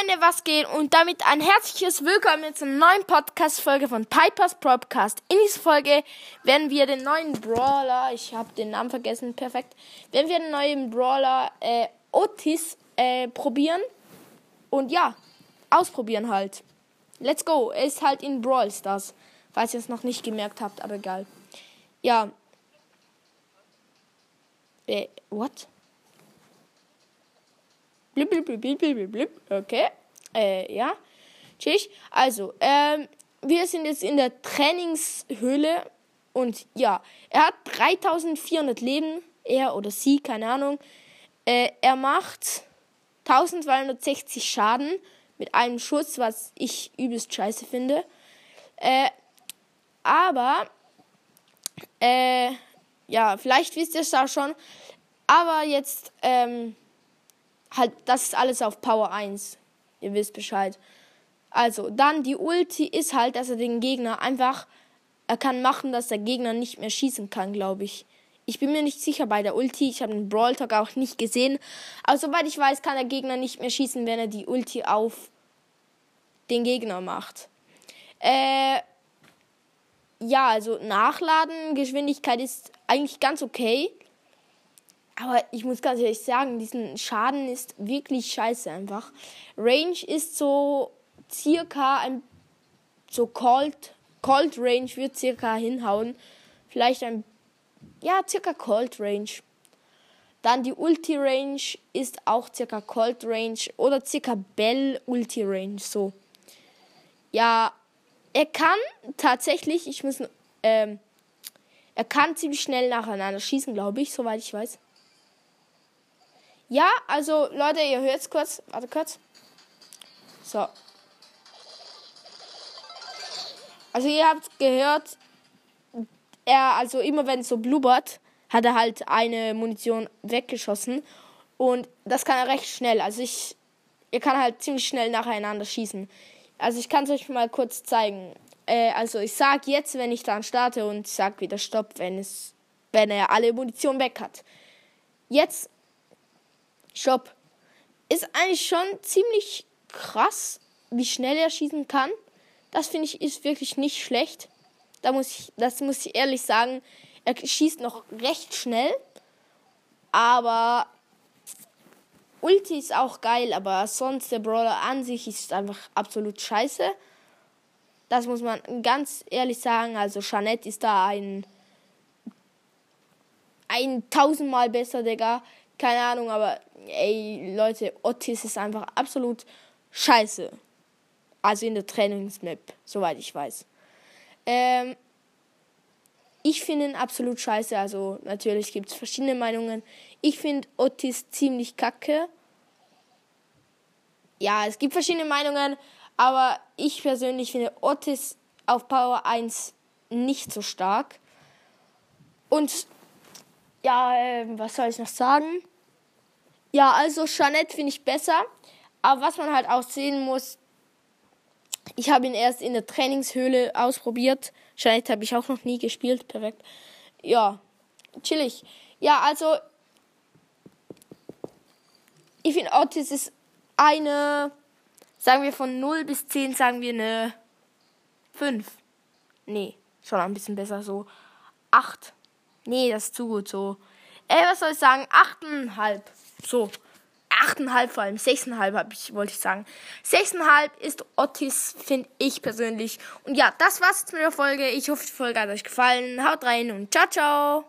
Freunde, was geht? Und damit ein herzliches Willkommen zur neuen Podcast-Folge von Pipers Podcast. In dieser Folge werden wir den neuen Brawler, ich habe den Namen vergessen, perfekt, werden wir den neuen Brawler äh, Otis äh, probieren. Und ja, ausprobieren halt. Let's go. Er ist halt in Brawl Stars, falls ihr es noch nicht gemerkt habt, aber egal. Ja. Äh, what? Blip, blip, blip, blip, blip. Okay. Äh, ja. Tschüss. Also, ähm, wir sind jetzt in der Trainingshöhle und ja, er hat 3400 Leben, er oder sie, keine Ahnung. Äh, er macht 1260 Schaden mit einem Schuss, was ich übelst scheiße finde. Äh, aber, äh, ja, vielleicht wisst ihr es auch schon. Aber jetzt, ähm, halt, das ist alles auf Power 1. Ihr wisst Bescheid. Also, dann die Ulti ist halt, dass er den Gegner einfach, er kann machen, dass der Gegner nicht mehr schießen kann, glaube ich. Ich bin mir nicht sicher bei der Ulti. Ich habe den Brawl Talk auch nicht gesehen. Aber soweit ich weiß, kann der Gegner nicht mehr schießen, wenn er die Ulti auf den Gegner macht. Äh, ja, also Nachladen, Geschwindigkeit ist eigentlich ganz okay. Aber ich muss ganz ehrlich sagen, diesen Schaden ist wirklich scheiße einfach. Range ist so circa ein so Cold, Cold Range wird circa hinhauen. Vielleicht ein, ja, circa Cold Range. Dann die Ulti Range ist auch circa Cold Range oder circa Bell Ulti Range, so. Ja, er kann tatsächlich, ich muss, ähm, er kann ziemlich schnell nacheinander schießen, glaube ich, soweit ich weiß. Ja, also Leute, ihr hört es kurz. Warte kurz. So. Also ihr habt gehört, er, also immer wenn es so blubbert, hat er halt eine Munition weggeschossen. Und das kann er recht schnell. Also ich, er kann halt ziemlich schnell nacheinander schießen. Also ich kann es euch mal kurz zeigen. Äh, also ich sag jetzt, wenn ich dann starte und sag wieder Stopp, wenn es, wenn er alle Munition weg hat. Jetzt Shop. Ist eigentlich schon ziemlich krass, wie schnell er schießen kann. Das finde ich ist wirklich nicht schlecht. Da muss ich, das muss ich ehrlich sagen. Er schießt noch recht schnell. Aber Ulti ist auch geil, aber sonst der Brawler an sich ist einfach absolut scheiße. Das muss man ganz ehrlich sagen. Also Jeanette ist da ein ein tausendmal besser, Digga. Keine Ahnung, aber ey, Leute, Otis ist einfach absolut scheiße. Also in der Trainingsmap, soweit ich weiß. Ähm, ich finde ihn absolut scheiße. Also natürlich gibt es verschiedene Meinungen. Ich finde Otis ziemlich kacke. Ja, es gibt verschiedene Meinungen, aber ich persönlich finde Otis auf Power 1 nicht so stark. Und ja, äh, was soll ich noch sagen? Ja, also Jeanette finde ich besser. Aber was man halt auch sehen muss, ich habe ihn erst in der Trainingshöhle ausprobiert. Jeanette habe ich auch noch nie gespielt. Perfekt. Ja, chillig. Ja, also ich finde Otis ist eine, sagen wir von 0 bis 10, sagen wir eine 5. Nee, schon ein bisschen besser, so 8. Nee, das ist zu gut, so. Ey, was soll ich sagen? 8,5. So. 8,5 vor allem, 6,5 ich, wollte ich sagen. 6,5 ist Otis, finde ich persönlich. Und ja, das war's jetzt mit der Folge. Ich hoffe, die Folge hat euch gefallen. Haut rein und ciao, ciao.